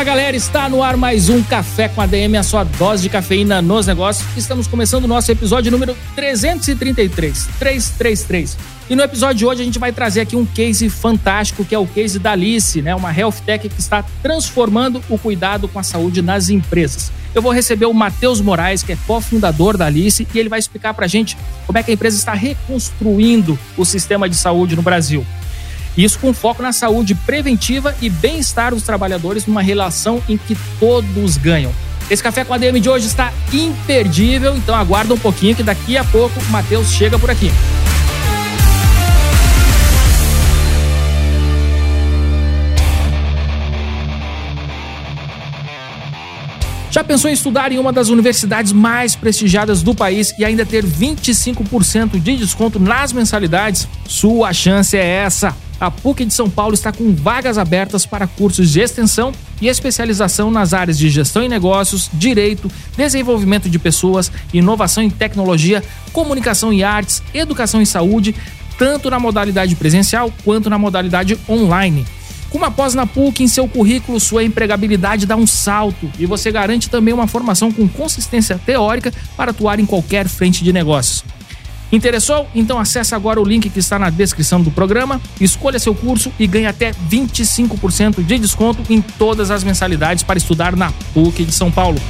Fala galera, está no ar mais um Café com ADM, a sua dose de cafeína nos negócios. Estamos começando o nosso episódio número 333, 333. E no episódio de hoje a gente vai trazer aqui um case fantástico, que é o case da Alice, né? Uma health tech que está transformando o cuidado com a saúde nas empresas. Eu vou receber o Matheus Moraes, que é cofundador da Alice, e ele vai explicar pra gente como é que a empresa está reconstruindo o sistema de saúde no Brasil. Isso com foco na saúde preventiva e bem-estar dos trabalhadores numa relação em que todos ganham. Esse café com a DM de hoje está imperdível, então aguarda um pouquinho que daqui a pouco o Matheus chega por aqui. Já pensou em estudar em uma das universidades mais prestigiadas do país e ainda ter 25% de desconto nas mensalidades? Sua chance é essa! A PUC de São Paulo está com vagas abertas para cursos de extensão e especialização nas áreas de gestão e negócios, direito, desenvolvimento de pessoas, inovação em tecnologia, comunicação e artes, educação e saúde, tanto na modalidade presencial quanto na modalidade online. Com uma pós na PUC em seu currículo, sua empregabilidade dá um salto e você garante também uma formação com consistência teórica para atuar em qualquer frente de negócios. Interessou? Então acesse agora o link que está na descrição do programa, escolha seu curso e ganhe até 25% de desconto em todas as mensalidades para estudar na PUC de São Paulo.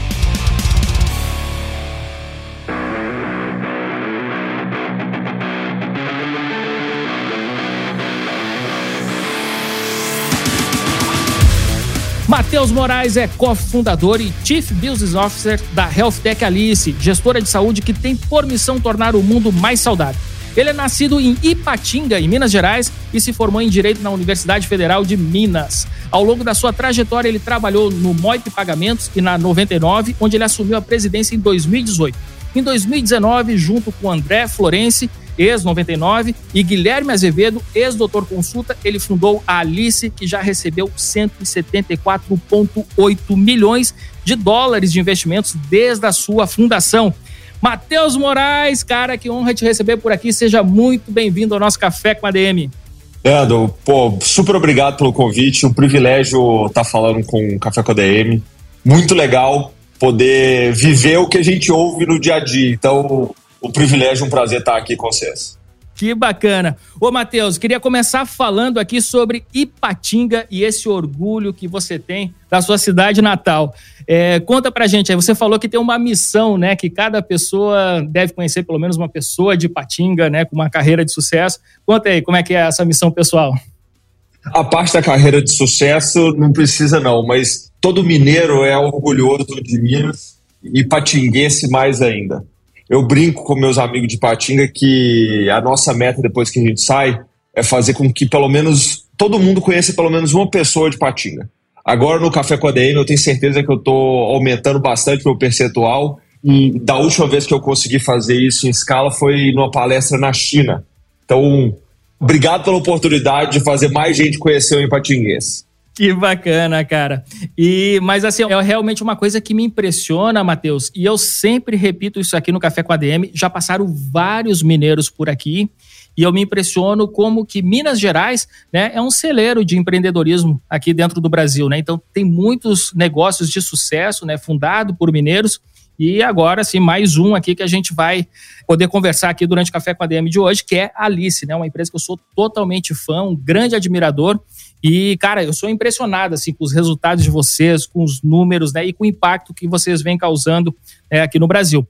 Matheus Moraes é cofundador e Chief Business Officer da Health Tech Alice, gestora de saúde que tem por missão tornar o mundo mais saudável. Ele é nascido em Ipatinga, em Minas Gerais, e se formou em Direito na Universidade Federal de Minas. Ao longo da sua trajetória, ele trabalhou no Moip Pagamentos e na 99, onde ele assumiu a presidência em 2018. Em 2019, junto com André Florence, ex-99, e Guilherme Azevedo, ex-doutor consulta, ele fundou a Alice, que já recebeu 174,8 milhões de dólares de investimentos desde a sua fundação. Matheus Moraes, cara, que honra te receber por aqui. Seja muito bem-vindo ao nosso Café com a DM. Leandro, pô, super obrigado pelo convite. Um privilégio estar falando com o Café com a DM. Muito legal poder viver o que a gente ouve no dia a dia. Então, o privilégio, um prazer estar aqui com vocês. Que bacana. Ô, Matheus, queria começar falando aqui sobre Ipatinga e esse orgulho que você tem da sua cidade natal. É, conta pra gente aí, você falou que tem uma missão, né? Que cada pessoa deve conhecer pelo menos uma pessoa de Ipatinga, né? Com uma carreira de sucesso. Conta aí, como é que é essa missão pessoal? A parte da carreira de sucesso não precisa não, mas todo mineiro é orgulhoso de Minas e patinguense mais ainda eu brinco com meus amigos de Patinga que a nossa meta depois que a gente sai é fazer com que pelo menos todo mundo conheça pelo menos uma pessoa de Patinga. Agora no Café com a DM eu tenho certeza que eu estou aumentando bastante meu percentual e da última vez que eu consegui fazer isso em escala foi numa palestra na China. Então, obrigado pela oportunidade de fazer mais gente conhecer o Ipatinguense. Que bacana, cara. E mas assim, é realmente uma coisa que me impressiona, Matheus, e eu sempre repito isso aqui no Café com a DM, já passaram vários mineiros por aqui, e eu me impressiono como que Minas Gerais, né, é um celeiro de empreendedorismo aqui dentro do Brasil, né? Então tem muitos negócios de sucesso, né, fundado por mineiros. E agora, sim, mais um aqui que a gente vai poder conversar aqui durante o Café com a DM de hoje, que é a Alice, né? Uma empresa que eu sou totalmente fã, um grande admirador. E, cara, eu sou impressionado assim, com os resultados de vocês, com os números né, e com o impacto que vocês vêm causando é, aqui no Brasil.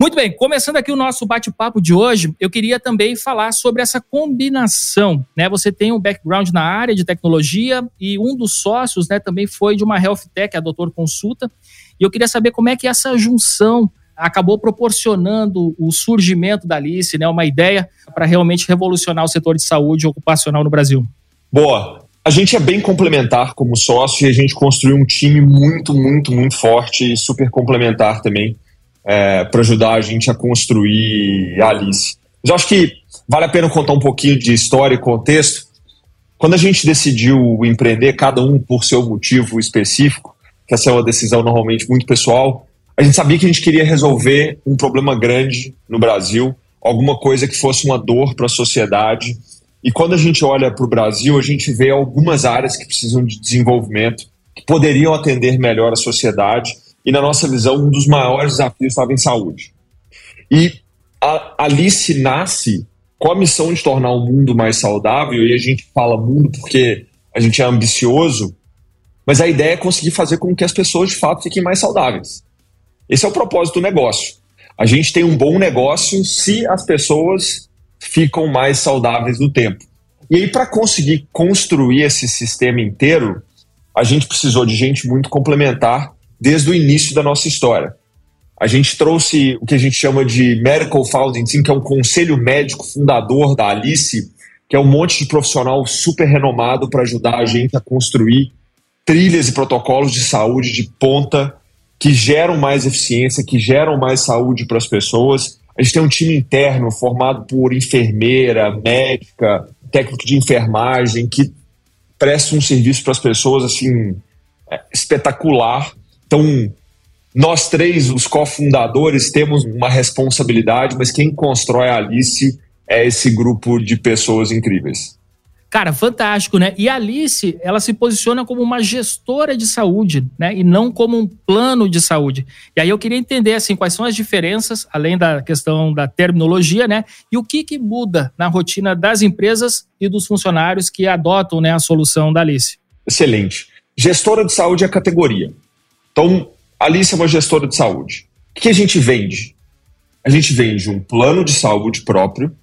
Muito bem, começando aqui o nosso bate-papo de hoje, eu queria também falar sobre essa combinação. Né? Você tem um background na área de tecnologia e um dos sócios né, também foi de uma health tech, a Doutor Consulta. E eu queria saber como é que essa junção acabou proporcionando o surgimento da Alice, né, uma ideia para realmente revolucionar o setor de saúde ocupacional no Brasil. Boa. A gente é bem complementar como sócio e a gente construiu um time muito, muito, muito forte e super complementar também. é, para ajudar a gente a construir a Alice. Mas eu acho que vale a pena contar um pouquinho de história e contexto. Quando a gente decidiu empreender, cada um por seu motivo específico, que essa é uma decisão normalmente muito pessoal, a gente sabia que a gente queria resolver um problema grande no Brasil, alguma coisa que fosse uma dor para a sociedade. E quando a gente olha para o Brasil, a gente vê algumas áreas que precisam de desenvolvimento, que poderiam atender melhor a sociedade. E, na nossa visão, um dos maiores desafios estava em saúde. E a Alice nasce com a missão de tornar o mundo mais saudável, e a gente fala mundo porque a gente é ambicioso, mas a ideia é conseguir fazer com que as pessoas de fato fiquem mais saudáveis. Esse é o propósito do negócio. A gente tem um bom negócio se as pessoas ficam mais saudáveis no tempo. E aí, para conseguir construir esse sistema inteiro, a gente precisou de gente muito complementar desde o início da nossa história. A gente trouxe o que a gente chama de Medical Founding Team, que é um conselho médico fundador da Alice, que é um monte de profissional super renomado para ajudar a gente a construir trilhas e protocolos de saúde de ponta que geram mais eficiência, que geram mais saúde para as pessoas. A gente tem um time interno formado por enfermeira, médica, técnico de enfermagem, que presta um serviço para as pessoas assim é, espetacular. Então, nós três, os cofundadores, temos uma responsabilidade, mas quem constrói a Alice é esse grupo de pessoas incríveis. Cara, fantástico, né? E a Alice, ela se posiciona como uma gestora de saúde, né? E não como um plano de saúde. E aí eu queria entender, assim, quais são as diferenças, além da questão da terminologia, né? E o que que muda na rotina das empresas e dos funcionários que adotam né, a solução da Alice. Excelente. Gestora de saúde é categoria. Então, a Alice é uma gestora de saúde. O que a gente vende? A gente vende um plano de saúde próprio,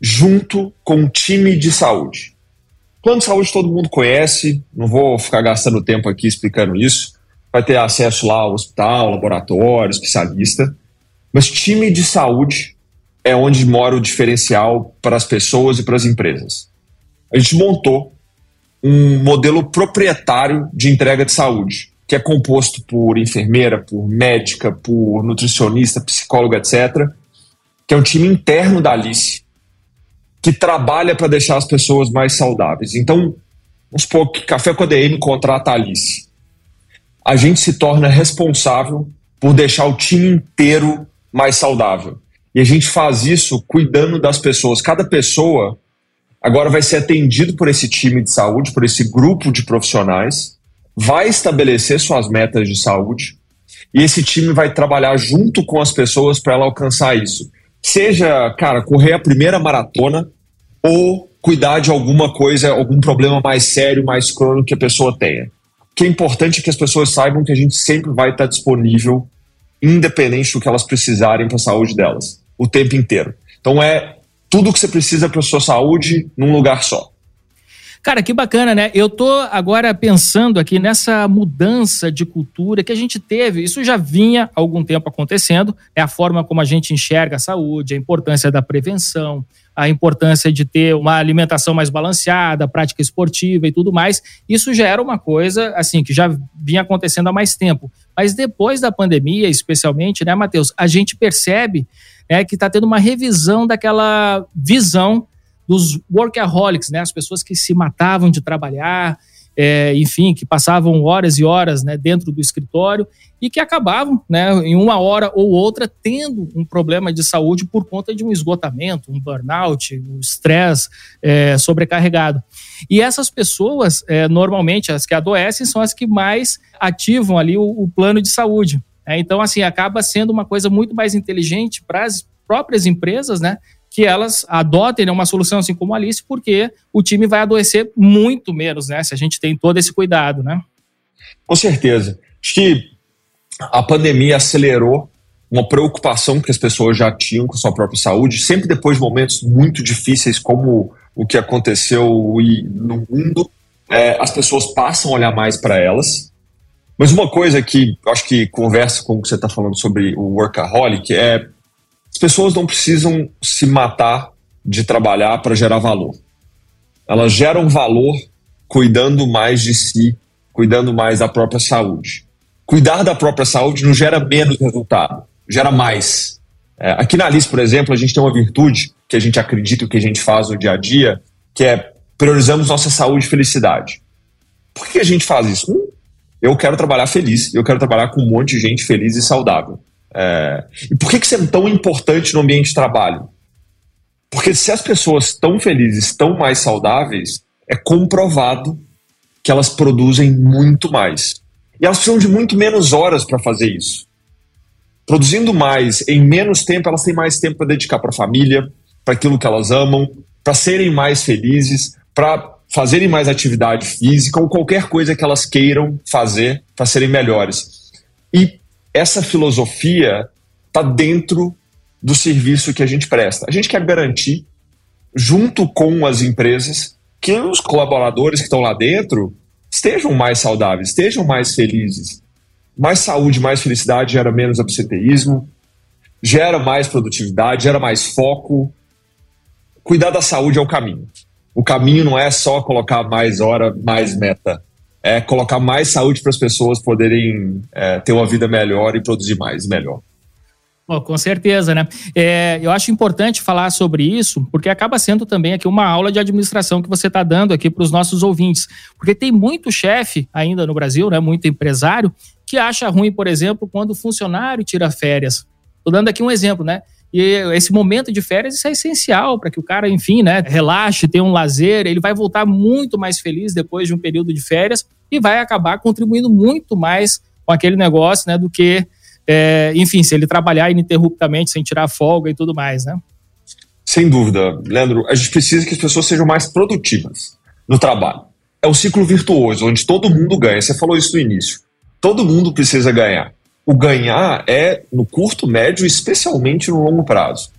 junto com um time de saúde. Plano de saúde todo mundo conhece, não vou ficar gastando tempo aqui explicando isso. Vai ter acesso lá ao hospital, laboratório, especialista. Mas time de saúde é onde mora o diferencial para as pessoas e para as empresas. A gente montou um modelo proprietário de entrega de saúde, que é composto por enfermeira, por médica, por nutricionista, psicóloga, etc., que é um time interno da Alice, que trabalha para deixar as pessoas mais saudáveis. Então, vamos supor que Café com a DM contrata a Alice. A gente se torna responsável por deixar o time inteiro mais saudável. E a gente faz isso cuidando das pessoas. Cada pessoa agora vai ser atendido por esse time de saúde, por esse grupo de profissionais, vai estabelecer suas metas de saúde e esse time vai trabalhar junto com as pessoas para ela alcançar isso. Seja, cara, correr a primeira maratona ou cuidar de alguma coisa, algum problema mais sério, mais crônico que a pessoa tenha. O que é importante é que as pessoas saibam que a gente sempre vai estar disponível, independente do que elas precisarem para a saúde delas, o tempo inteiro. Então é tudo que você precisa para a sua saúde num lugar só. Cara, que bacana, né? Eu tô agora pensando aqui nessa mudança de cultura que a gente teve. Isso já vinha há algum tempo acontecendo. É a forma como a gente enxerga a saúde, a importância da prevenção, a importância de ter uma alimentação mais balanceada, prática esportiva e tudo mais. Isso já era uma coisa assim que já vinha acontecendo há mais tempo. Mas depois da pandemia, especialmente, né, Matheus, a gente percebe né, que está tendo uma revisão daquela visão dos workaholics, né? As pessoas que se matavam de trabalhar, é, enfim, que passavam horas e horas né, dentro do escritório e que acabavam, né, em uma hora ou outra, tendo um problema de saúde por conta de um esgotamento, um burnout, um estresse é, sobrecarregado. E essas pessoas, é, normalmente, as que adoecem, são as que mais ativam ali o, o plano de saúde. Né? Então, assim, acaba sendo uma coisa muito mais inteligente para as próprias empresas, né? Que elas adotem né, uma solução assim como a Alice, porque o time vai adoecer muito menos, né? Se a gente tem todo esse cuidado, né? Com certeza. Acho que a pandemia acelerou uma preocupação que as pessoas já tinham com a sua própria saúde, sempre depois de momentos muito difíceis, como o que aconteceu no mundo, é, as pessoas passam a olhar mais para elas. Mas uma coisa que acho que conversa com o que você está falando sobre o workaholic é as pessoas não precisam se matar de trabalhar para gerar valor. Elas geram valor cuidando mais de si, cuidando mais da própria saúde. Cuidar da própria saúde não gera menos resultado, gera mais. É, aqui na Alice, por exemplo, a gente tem uma virtude que a gente acredita que a gente faz no dia a dia, que é priorizamos nossa saúde e felicidade. Por que a gente faz isso? Um, eu quero trabalhar feliz, eu quero trabalhar com um monte de gente feliz e saudável. É, e por que, que isso é tão importante no ambiente de trabalho? Porque se as pessoas estão felizes, estão mais saudáveis, é comprovado que elas produzem muito mais. E elas precisam de muito menos horas para fazer isso. Produzindo mais em menos tempo, elas têm mais tempo para dedicar para a família, para aquilo que elas amam, para serem mais felizes, para fazerem mais atividade física ou qualquer coisa que elas queiram fazer para serem melhores. E essa filosofia está dentro do serviço que a gente presta. A gente quer garantir, junto com as empresas, que os colaboradores que estão lá dentro estejam mais saudáveis, estejam mais felizes. Mais saúde, mais felicidade gera menos absenteísmo, gera mais produtividade, gera mais foco. Cuidar da saúde é o caminho. O caminho não é só colocar mais hora, mais meta. É colocar mais saúde para as pessoas poderem é, ter uma vida melhor e produzir mais melhor. Oh, com certeza, né? É, eu acho importante falar sobre isso, porque acaba sendo também aqui uma aula de administração que você está dando aqui para os nossos ouvintes. Porque tem muito chefe ainda no Brasil, né? Muito empresário, que acha ruim, por exemplo, quando o funcionário tira férias. Estou dando aqui um exemplo, né? E esse momento de férias isso é essencial para que o cara, enfim, né, relaxe, tenha um lazer, ele vai voltar muito mais feliz depois de um período de férias e vai acabar contribuindo muito mais com aquele negócio, né, do que é, enfim, se ele trabalhar ininterruptamente, sem tirar folga e tudo mais, né? Sem dúvida, Leandro. A gente precisa que as pessoas sejam mais produtivas no trabalho. É um ciclo virtuoso, onde todo mundo ganha. Você falou isso no início. Todo mundo precisa ganhar. O ganhar é no curto, médio e especialmente no longo prazo.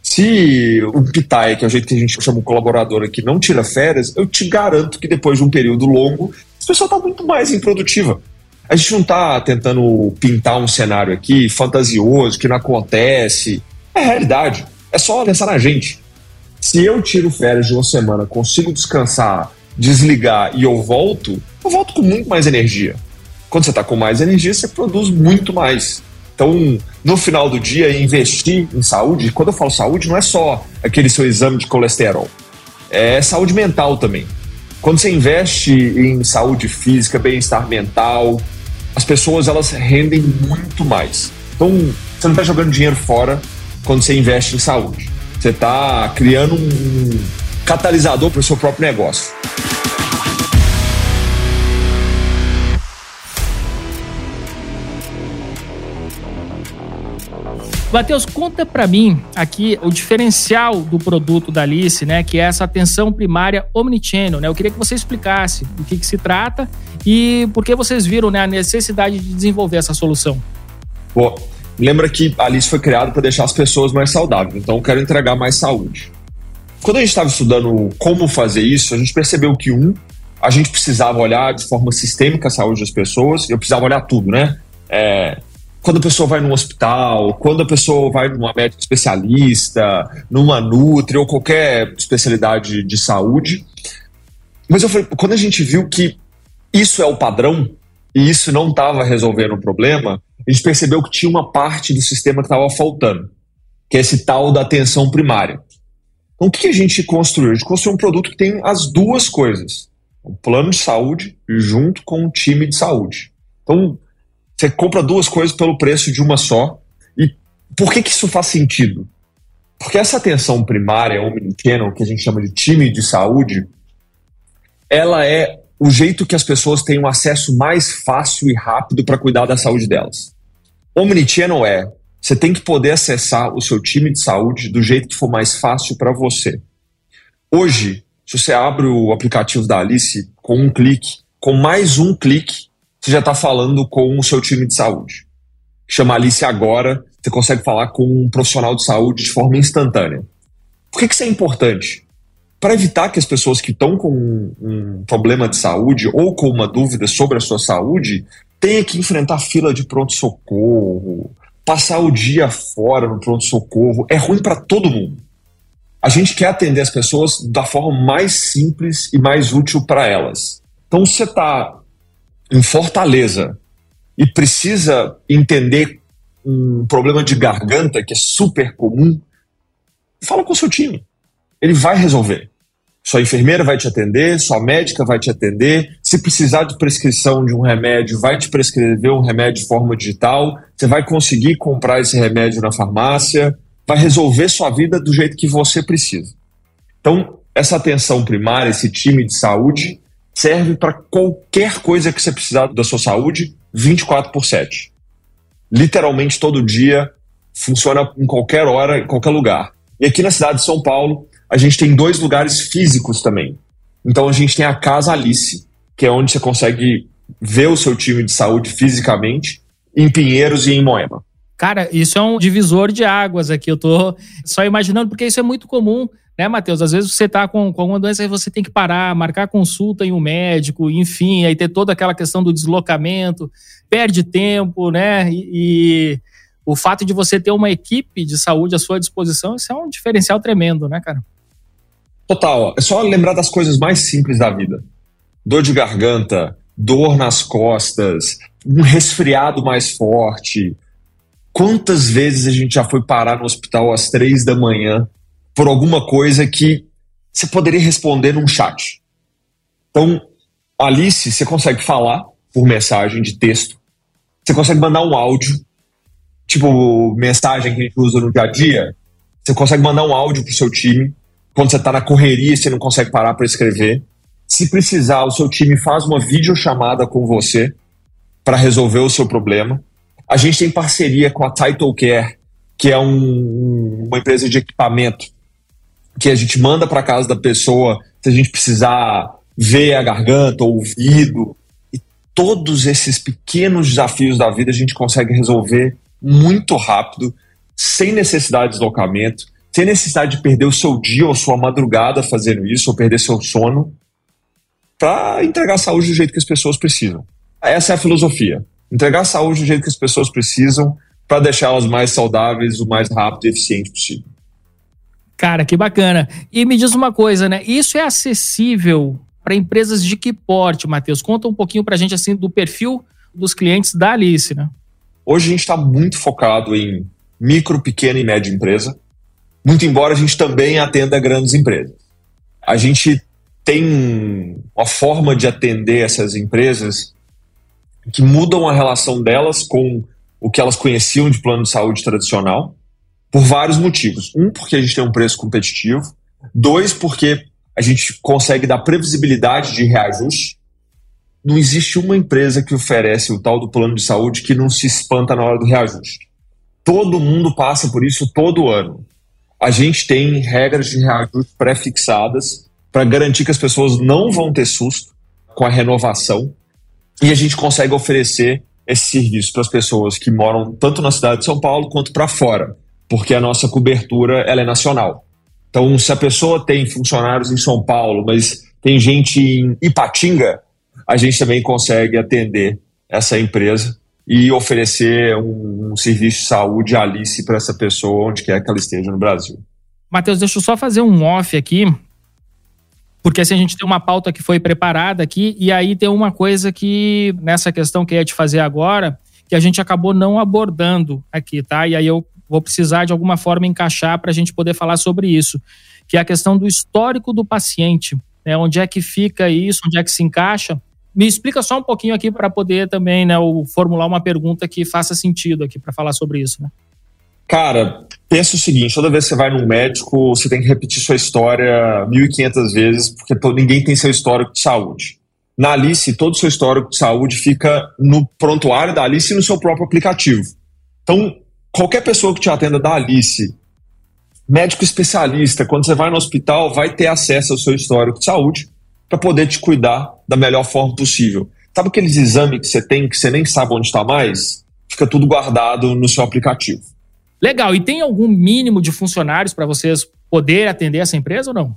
Se o pitaia, que é o jeito que a gente chama o colaborador aqui, não tira férias, eu te garanto que depois de um período longo, a pessoa está muito mais improdutiva. A gente não está tentando pintar um cenário aqui fantasioso, que não acontece. É realidade. É só pensar na gente. Se eu tiro férias de uma semana, consigo descansar, desligar e eu volto, eu volto com muito mais energia. Quando você está com mais energia, você produz muito mais. Então, no final do dia, investir em saúde, quando eu falo saúde, não é só aquele seu exame de colesterol. É saúde mental também. Quando você investe em saúde física, bem-estar mental, as pessoas elas rendem muito mais. Então, você não está jogando dinheiro fora quando você investe em saúde. Você está criando um catalisador para o seu próprio negócio. Matheus, conta para mim aqui o diferencial do produto da Alice, né, que é essa atenção primária omnichannel, né? Eu queria que você explicasse do que, que se trata e por que vocês viram né, a necessidade de desenvolver essa solução. Bom, lembra que a Alice foi criada para deixar as pessoas mais saudáveis, então eu quero entregar mais saúde. Quando a gente estava estudando como fazer isso, a gente percebeu que, um, a gente precisava olhar de forma sistêmica a saúde das pessoas, eu precisava olhar tudo, né? É, quando a pessoa vai num hospital, quando a pessoa vai numa médica especialista, numa Nutri ou qualquer especialidade de saúde. Mas eu falei, quando a gente viu que isso é o padrão e isso não estava resolvendo o problema, a gente percebeu que tinha uma parte do sistema que estava faltando, que é esse tal da atenção primária. Então, o que a gente construiu? A gente construiu um produto que tem as duas coisas: um plano de saúde junto com um time de saúde. Então, você compra duas coisas pelo preço de uma só. E por que, que isso faz sentido? Porque essa atenção primária, omnichannel, que a gente chama de time de saúde, ela é o jeito que as pessoas têm um acesso mais fácil e rápido para cuidar da saúde delas. Omnichannel é você tem que poder acessar o seu time de saúde do jeito que for mais fácil para você. Hoje, se você abre o aplicativo da Alice com um clique, com mais um clique, você já está falando com o seu time de saúde. Chama Alice agora, você consegue falar com um profissional de saúde de forma instantânea. Por que, que isso é importante? Para evitar que as pessoas que estão com um, um problema de saúde ou com uma dúvida sobre a sua saúde tenham que enfrentar fila de pronto-socorro, passar o dia fora no pronto-socorro. É ruim para todo mundo. A gente quer atender as pessoas da forma mais simples e mais útil para elas. Então, você está em Fortaleza e precisa entender um problema de garganta, que é super comum, fala com o seu time. Ele vai resolver. Sua enfermeira vai te atender, sua médica vai te atender. Se precisar de prescrição de um remédio, vai te prescrever um remédio de forma digital. Você vai conseguir comprar esse remédio na farmácia. Vai resolver sua vida do jeito que você precisa. Então, essa atenção primária, esse time de saúde, serve para qualquer coisa que você precisar da sua saúde 24 por 7. Literalmente todo dia, funciona em qualquer hora, em qualquer lugar. E aqui na cidade de São Paulo, a gente tem dois lugares físicos também. Então a gente tem a Casa Alice, que é onde você consegue ver o seu time de saúde fisicamente, em Pinheiros e em Moema. Cara, isso é um divisor de águas aqui. Eu tô só imaginando, porque isso é muito comum, né, Matheus? Às vezes você tá com, com alguma doença e você tem que parar, marcar consulta em um médico, enfim, aí ter toda aquela questão do deslocamento, perde tempo, né? E, e o fato de você ter uma equipe de saúde à sua disposição, isso é um diferencial tremendo, né, cara? Total. É só lembrar das coisas mais simples da vida. Dor de garganta, dor nas costas, um resfriado mais forte. Quantas vezes a gente já foi parar no hospital às três da manhã por alguma coisa que você poderia responder num chat? Então, Alice, você consegue falar por mensagem de texto. Você consegue mandar um áudio, tipo mensagem que a gente usa no dia a dia. Você consegue mandar um áudio pro seu time quando você está na correria e você não consegue parar para escrever. Se precisar, o seu time faz uma videochamada com você para resolver o seu problema. A gente tem parceria com a Title Care, que é um, uma empresa de equipamento que a gente manda para casa da pessoa se a gente precisar ver a garganta, o ouvido. E todos esses pequenos desafios da vida a gente consegue resolver muito rápido, sem necessidade de deslocamento sem necessidade de perder o seu dia ou sua madrugada fazendo isso, ou perder seu sono, para entregar saúde do jeito que as pessoas precisam. Essa é a filosofia. Entregar saúde do jeito que as pessoas precisam para deixá-las mais saudáveis o mais rápido e eficiente possível. Cara, que bacana. E me diz uma coisa, né? Isso é acessível para empresas de que porte, Matheus? Conta um pouquinho para a gente assim do perfil dos clientes da Alice, né? Hoje a gente está muito focado em micro, pequena e média empresa muito embora a gente também atenda grandes empresas. A gente tem uma forma de atender essas empresas que mudam a relação delas com o que elas conheciam de plano de saúde tradicional, por vários motivos. Um, porque a gente tem um preço competitivo. Dois, porque a gente consegue dar previsibilidade de reajuste. Não existe uma empresa que oferece o tal do plano de saúde que não se espanta na hora do reajuste. Todo mundo passa por isso todo ano a gente tem regras de reajuste pré-fixadas para garantir que as pessoas não vão ter susto com a renovação e a gente consegue oferecer esse serviço para as pessoas que moram tanto na cidade de São Paulo quanto para fora, porque a nossa cobertura ela é nacional. Então, se a pessoa tem funcionários em São Paulo, mas tem gente em Ipatinga, a gente também consegue atender essa empresa e oferecer um, um serviço de saúde Alice para essa pessoa onde quer que ela esteja no Brasil. Matheus, deixa eu só fazer um off aqui, porque assim a gente tem uma pauta que foi preparada aqui e aí tem uma coisa que nessa questão que eu ia te fazer agora que a gente acabou não abordando aqui, tá? E aí eu vou precisar de alguma forma encaixar para a gente poder falar sobre isso, que é a questão do histórico do paciente, né? Onde é que fica isso, onde é que se encaixa? Me explica só um pouquinho aqui para poder também, né, formular uma pergunta que faça sentido aqui para falar sobre isso, né? Cara, pensa o seguinte: toda vez que você vai num médico, você tem que repetir sua história 1.500 vezes, porque ninguém tem seu histórico de saúde. Na Alice, todo o seu histórico de saúde fica no prontuário da Alice e no seu próprio aplicativo. Então, qualquer pessoa que te atenda da Alice, médico especialista, quando você vai no hospital, vai ter acesso ao seu histórico de saúde para poder te cuidar da melhor forma possível. Sabe aqueles exames que você tem que você nem sabe onde está mais? Fica tudo guardado no seu aplicativo. Legal. E tem algum mínimo de funcionários para vocês poder atender essa empresa ou não?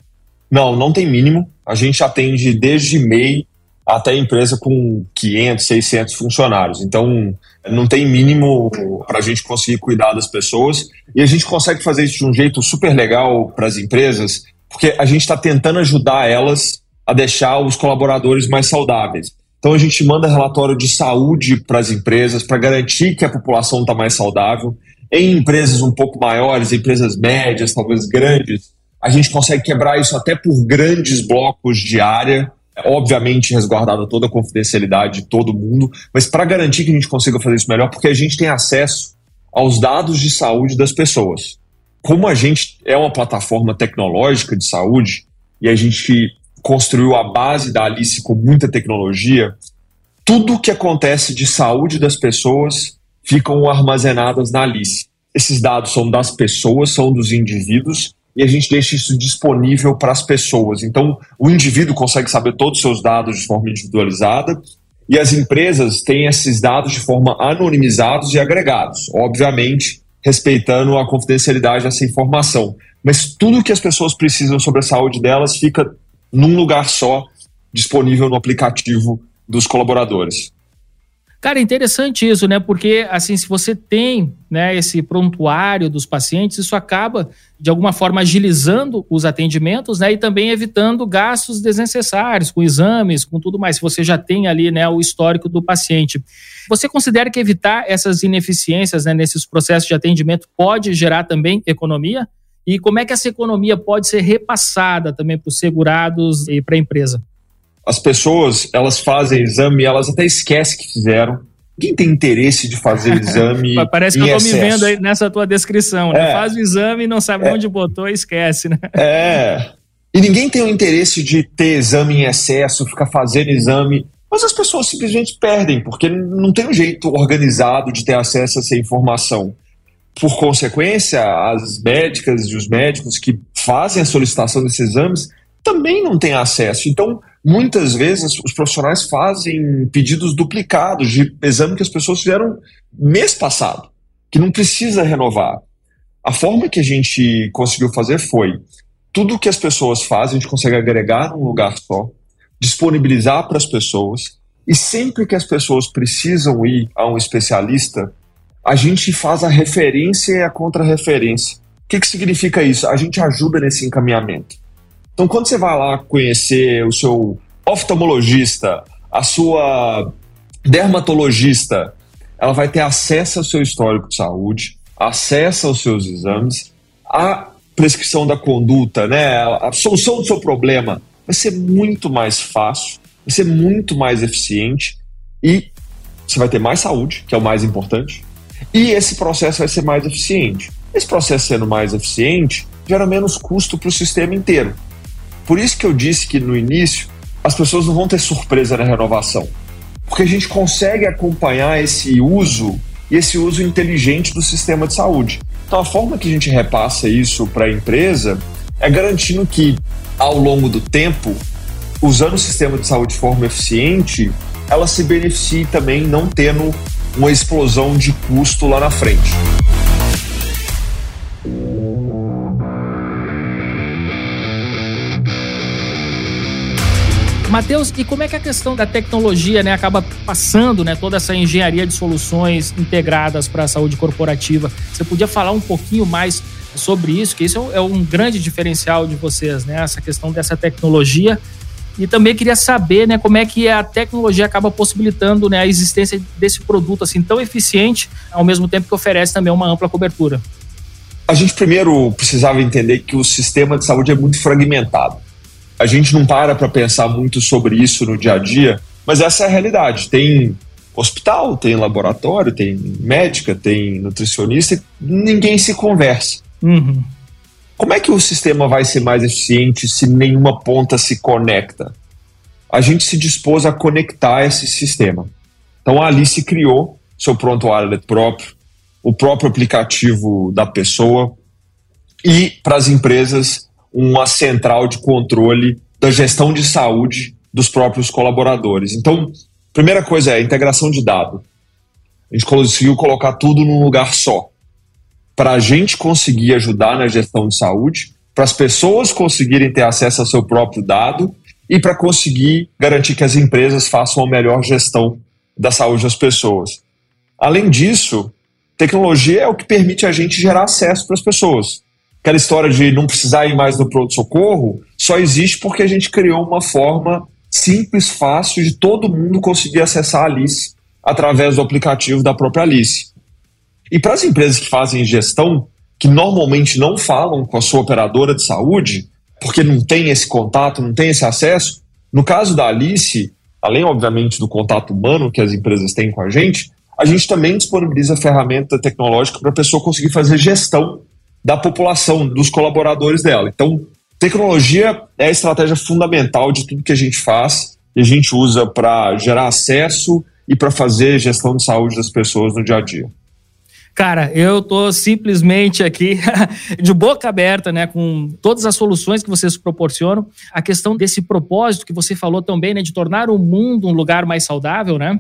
Não, não tem mínimo. A gente atende desde MEI até empresa com 500, 600 funcionários. Então, não tem mínimo para a gente conseguir cuidar das pessoas. E a gente consegue fazer isso de um jeito super legal para as empresas, porque a gente está tentando ajudar elas a deixar os colaboradores mais saudáveis. Então a gente manda relatório de saúde para as empresas para garantir que a população está mais saudável. Em empresas um pouco maiores, empresas médias, talvez grandes, a gente consegue quebrar isso até por grandes blocos de área, obviamente resguardada toda a confidencialidade de todo mundo, mas para garantir que a gente consiga fazer isso melhor, porque a gente tem acesso aos dados de saúde das pessoas. Como a gente é uma plataforma tecnológica de saúde e a gente construiu a base da Alice com muita tecnologia, tudo que acontece de saúde das pessoas ficam armazenadas na Alice. Esses dados são das pessoas, são dos indivíduos, e a gente deixa isso disponível para as pessoas. Então, o indivíduo consegue saber todos os seus dados de forma individualizada, e as empresas têm esses dados de forma anonimizados e agregados, obviamente respeitando a confidencialidade dessa informação. Mas tudo que as pessoas precisam sobre a saúde delas fica num lugar só, disponível no aplicativo dos colaboradores. Cara, é interessante isso, né? Porque, assim, se você tem né, esse prontuário dos pacientes, isso acaba, de alguma forma, agilizando os atendimentos, né? E também evitando gastos desnecessários com exames, com tudo mais. Se você já tem ali, né, o histórico do paciente. Você considera que evitar essas ineficiências né, nesses processos de atendimento pode gerar também economia? E como é que essa economia pode ser repassada também para os segurados e para a empresa? As pessoas elas fazem exame e elas até esquecem que fizeram. Quem tem interesse de fazer exame? Parece que eu estou me vendo aí nessa tua descrição, né? É. Faz o exame e não sabe é. onde botou e esquece, né? É. E ninguém tem o interesse de ter exame em excesso, ficar fazendo exame. Mas as pessoas simplesmente perdem, porque não tem um jeito organizado de ter acesso a essa informação. Por consequência, as médicas e os médicos que fazem a solicitação desses exames também não têm acesso. Então, muitas vezes os profissionais fazem pedidos duplicados de exame que as pessoas fizeram mês passado, que não precisa renovar. A forma que a gente conseguiu fazer foi tudo que as pessoas fazem, a gente consegue agregar num lugar só, disponibilizar para as pessoas, e sempre que as pessoas precisam ir a um especialista, a gente faz a referência e a contrarreferência. O que, que significa isso? A gente ajuda nesse encaminhamento. Então, quando você vai lá conhecer o seu oftalmologista, a sua dermatologista, ela vai ter acesso ao seu histórico de saúde, acesso aos seus exames, a prescrição da conduta, né, a solução do seu problema vai ser muito mais fácil, vai ser muito mais eficiente e você vai ter mais saúde, que é o mais importante, e esse processo vai ser mais eficiente. Esse processo sendo mais eficiente gera menos custo para o sistema inteiro. Por isso que eu disse que no início as pessoas não vão ter surpresa na renovação. Porque a gente consegue acompanhar esse uso e esse uso inteligente do sistema de saúde. Então, a forma que a gente repassa isso para a empresa é garantindo que, ao longo do tempo, usando o sistema de saúde de forma eficiente, ela se beneficie também não tendo uma explosão de custo lá na frente. Matheus, e como é que a questão da tecnologia né, acaba passando né, toda essa engenharia de soluções integradas para a saúde corporativa? Você podia falar um pouquinho mais sobre isso, que isso é um, é grande diferencial de vocês, né? Essa questão dessa tecnologia. E também queria saber né, como é que a tecnologia acaba possibilitando né, a existência desse produto assim tão eficiente, ao mesmo tempo que oferece também uma ampla cobertura. A gente primeiro precisava entender que o sistema de saúde é muito fragmentado a gente não para para pensar muito sobre isso no dia a dia, mas essa é a realidade. Tem hospital, tem laboratório, tem médica, tem nutricionista, ninguém se conversa. Uhum. Como é que o sistema vai ser mais eficiente se nenhuma ponta se conecta? A gente se dispôs a conectar esse sistema. Então a Alice criou seu prontuário próprio, o próprio aplicativo da pessoa e para as empresas uma central de controle da gestão de saúde dos próprios colaboradores. Então, primeira coisa é a integração de dado. A gente conseguiu colocar tudo num lugar só. Para a gente conseguir ajudar na gestão de saúde, para as pessoas conseguirem ter acesso ao seu próprio dado e para conseguir garantir que as empresas façam a melhor gestão da saúde das pessoas. Além disso, tecnologia é o que permite a gente gerar acesso para as pessoas aquela história de não precisar ir mais no pronto-socorro só existe porque a gente criou uma forma simples, fácil de todo mundo conseguir acessar a Alice através do aplicativo da própria Alice. E para as empresas que fazem gestão, que normalmente não falam com a sua operadora de saúde, porque não tem esse contato, não tem esse acesso, no caso da Alice, além, obviamente, do contato humano que as empresas têm com a gente, a gente também disponibiliza ferramenta tecnológica para a pessoa conseguir fazer gestão da população, dos colaboradores dela. Então, tecnologia é a estratégia fundamental de tudo que a gente faz e a gente usa para gerar acesso e para fazer gestão de saúde das pessoas no dia a dia. Cara, eu tô simplesmente aqui de boca aberta, né, com todas as soluções que vocês proporcionam. A questão desse propósito que você falou também, né, de tornar o mundo um lugar mais saudável, né?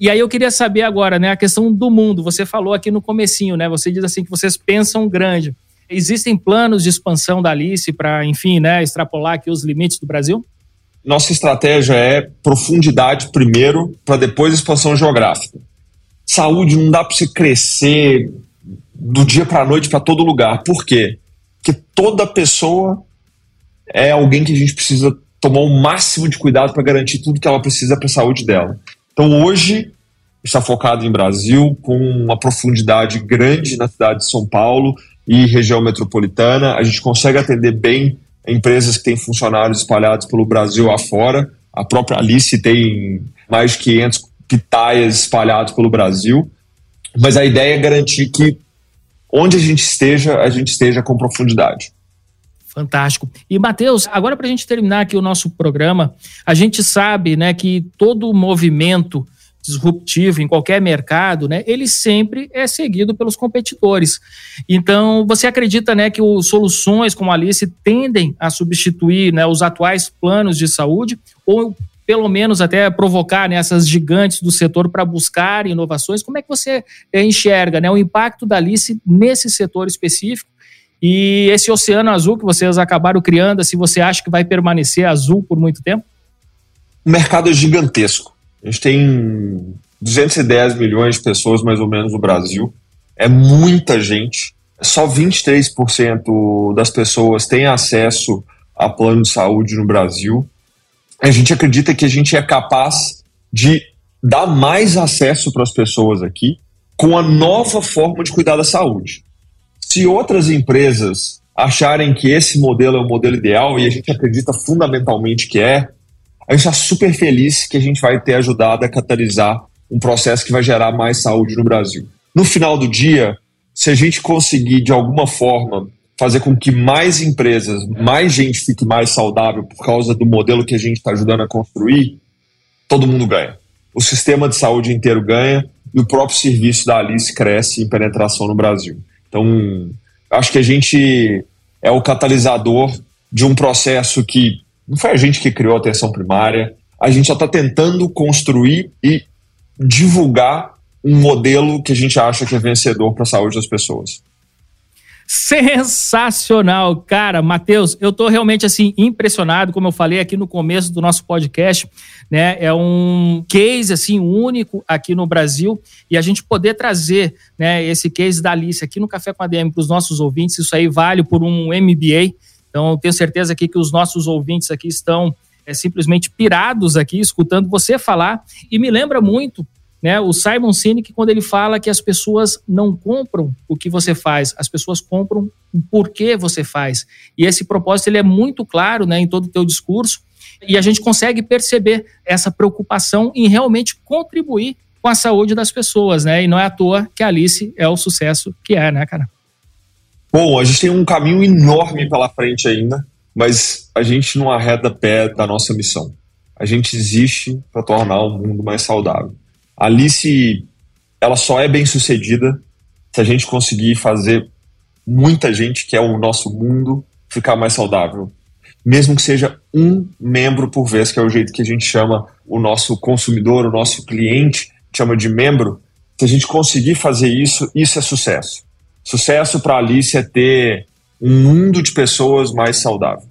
E aí eu queria saber agora, né, a questão do mundo. Você falou aqui no comecinho, né? Você diz assim que vocês pensam grande. Existem planos de expansão da Alice para, enfim, né, extrapolar aqui os limites do Brasil? Nossa estratégia é profundidade primeiro, para depois expansão geográfica. Saúde não dá para você crescer do dia para a noite para todo lugar. Por quê? Porque toda pessoa é alguém que a gente precisa tomar o máximo de cuidado para garantir tudo que ela precisa para a saúde dela. Então hoje está focado em Brasil com uma profundidade grande na cidade de São Paulo e região metropolitana. A gente consegue atender bem empresas que têm funcionários espalhados pelo Brasil afora. A própria Alice tem mais de 500 pitaias espalhados pelo Brasil. Mas a ideia é garantir que onde a gente esteja, a gente esteja com profundidade. Fantástico. E, Matheus, agora para a gente terminar aqui o nosso programa, a gente sabe né, que todo movimento disruptivo em qualquer mercado, né, ele sempre é seguido pelos competidores. Então, você acredita né, que os soluções como a Alice tendem a substituir né, os atuais planos de saúde ou pelo menos até provocar né, essas gigantes do setor para buscar inovações. Como é que você é, enxerga né, o impacto da Alice nesse setor específico? E esse oceano azul que vocês acabaram criando, se você acha que vai permanecer azul por muito tempo? O mercado é gigantesco. A gente tem 210 milhões de pessoas mais ou menos no Brasil. É muita gente. Só 23% das pessoas têm acesso a plano de saúde no Brasil a gente acredita que a gente é capaz de dar mais acesso para as pessoas aqui com a nova forma de cuidar da saúde. Se outras empresas acharem que esse modelo é o modelo ideal, e a gente acredita fundamentalmente que é, a gente está super feliz que a gente vai ter ajudado a catalisar um processo que vai gerar mais saúde no Brasil. No final do dia, se a gente conseguir de alguma forma fazer com que mais empresas, mais gente fique mais saudável por causa do modelo que a gente está ajudando a construir, todo mundo ganha. O sistema de saúde inteiro ganha e o próprio serviço da Alice cresce em penetração no Brasil. Então, acho que a gente é o catalisador de um processo que não foi a gente que criou a atenção primária, a gente só está tentando construir e divulgar um modelo que a gente acha que é vencedor para a saúde das pessoas. Sensacional, cara, Matheus, eu tô realmente assim impressionado, como eu falei aqui no começo do nosso podcast, né? É um case assim único aqui no Brasil e a gente poder trazer, né, esse case da Alice aqui no Café com a DM para os nossos ouvintes, isso aí vale por um MBA. Então, eu tenho certeza aqui que os nossos ouvintes aqui estão é, simplesmente pirados aqui escutando você falar e me lembra muito né? O Simon Sinek, quando ele fala que as pessoas não compram o que você faz, as pessoas compram o porquê você faz. E esse propósito ele é muito claro né, em todo o teu discurso e a gente consegue perceber essa preocupação em realmente contribuir com a saúde das pessoas, né? E não é à toa que a Alice é o sucesso que é, né, cara? Bom, a gente tem um caminho enorme pela frente ainda, mas a gente não arreda pé da nossa missão. A gente existe para tornar o mundo mais saudável. Alice, ela só é bem sucedida se a gente conseguir fazer muita gente, que é o nosso mundo, ficar mais saudável. Mesmo que seja um membro por vez, que é o jeito que a gente chama o nosso consumidor, o nosso cliente, chama de membro. Se a gente conseguir fazer isso, isso é sucesso. Sucesso para Alice é ter um mundo de pessoas mais saudável.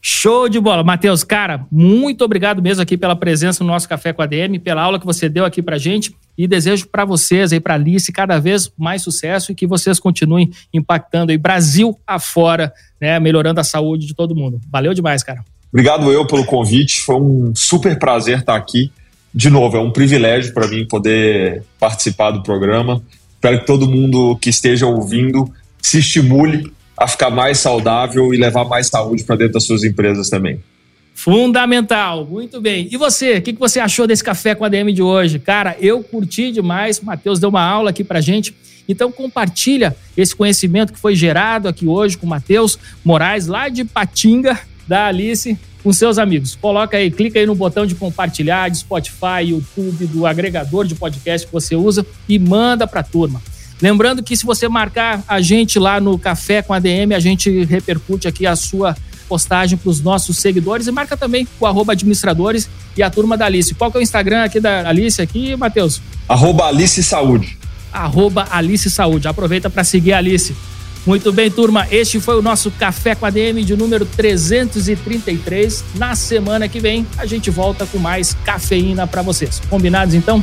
Show de bola. Matheus, cara, muito obrigado mesmo aqui pela presença no nosso Café com a DM, pela aula que você deu aqui pra gente e desejo para vocês aí, pra Alice, cada vez mais sucesso e que vocês continuem impactando aí Brasil afora, né, melhorando a saúde de todo mundo. Valeu demais, cara. Obrigado eu pelo convite, foi um super prazer estar aqui. De novo, é um privilégio para mim poder participar do programa. Espero que todo mundo que esteja ouvindo se estimule a ficar mais saudável e levar mais saúde para dentro das suas empresas também. Fundamental, muito bem. E você, o que, que você achou desse café com a DM de hoje? Cara, eu curti demais, o Matheus deu uma aula aqui pra gente. Então compartilha esse conhecimento que foi gerado aqui hoje com o Matheus Moraes, lá de Patinga, da Alice com seus amigos. Coloca aí, clica aí no botão de compartilhar de Spotify, YouTube, do agregador de podcast que você usa e manda para a turma. Lembrando que se você marcar a gente lá no Café com a DM, a gente repercute aqui a sua postagem para os nossos seguidores e marca também o arroba administradores e a turma da Alice. Qual que é o Instagram aqui da Alice aqui, Matheus? Arroba Alice Saúde. Arroba Alice Saúde. Aproveita para seguir a Alice. Muito bem, turma. Este foi o nosso Café com a DM de número 333. Na semana que vem, a gente volta com mais cafeína para vocês. Combinados então?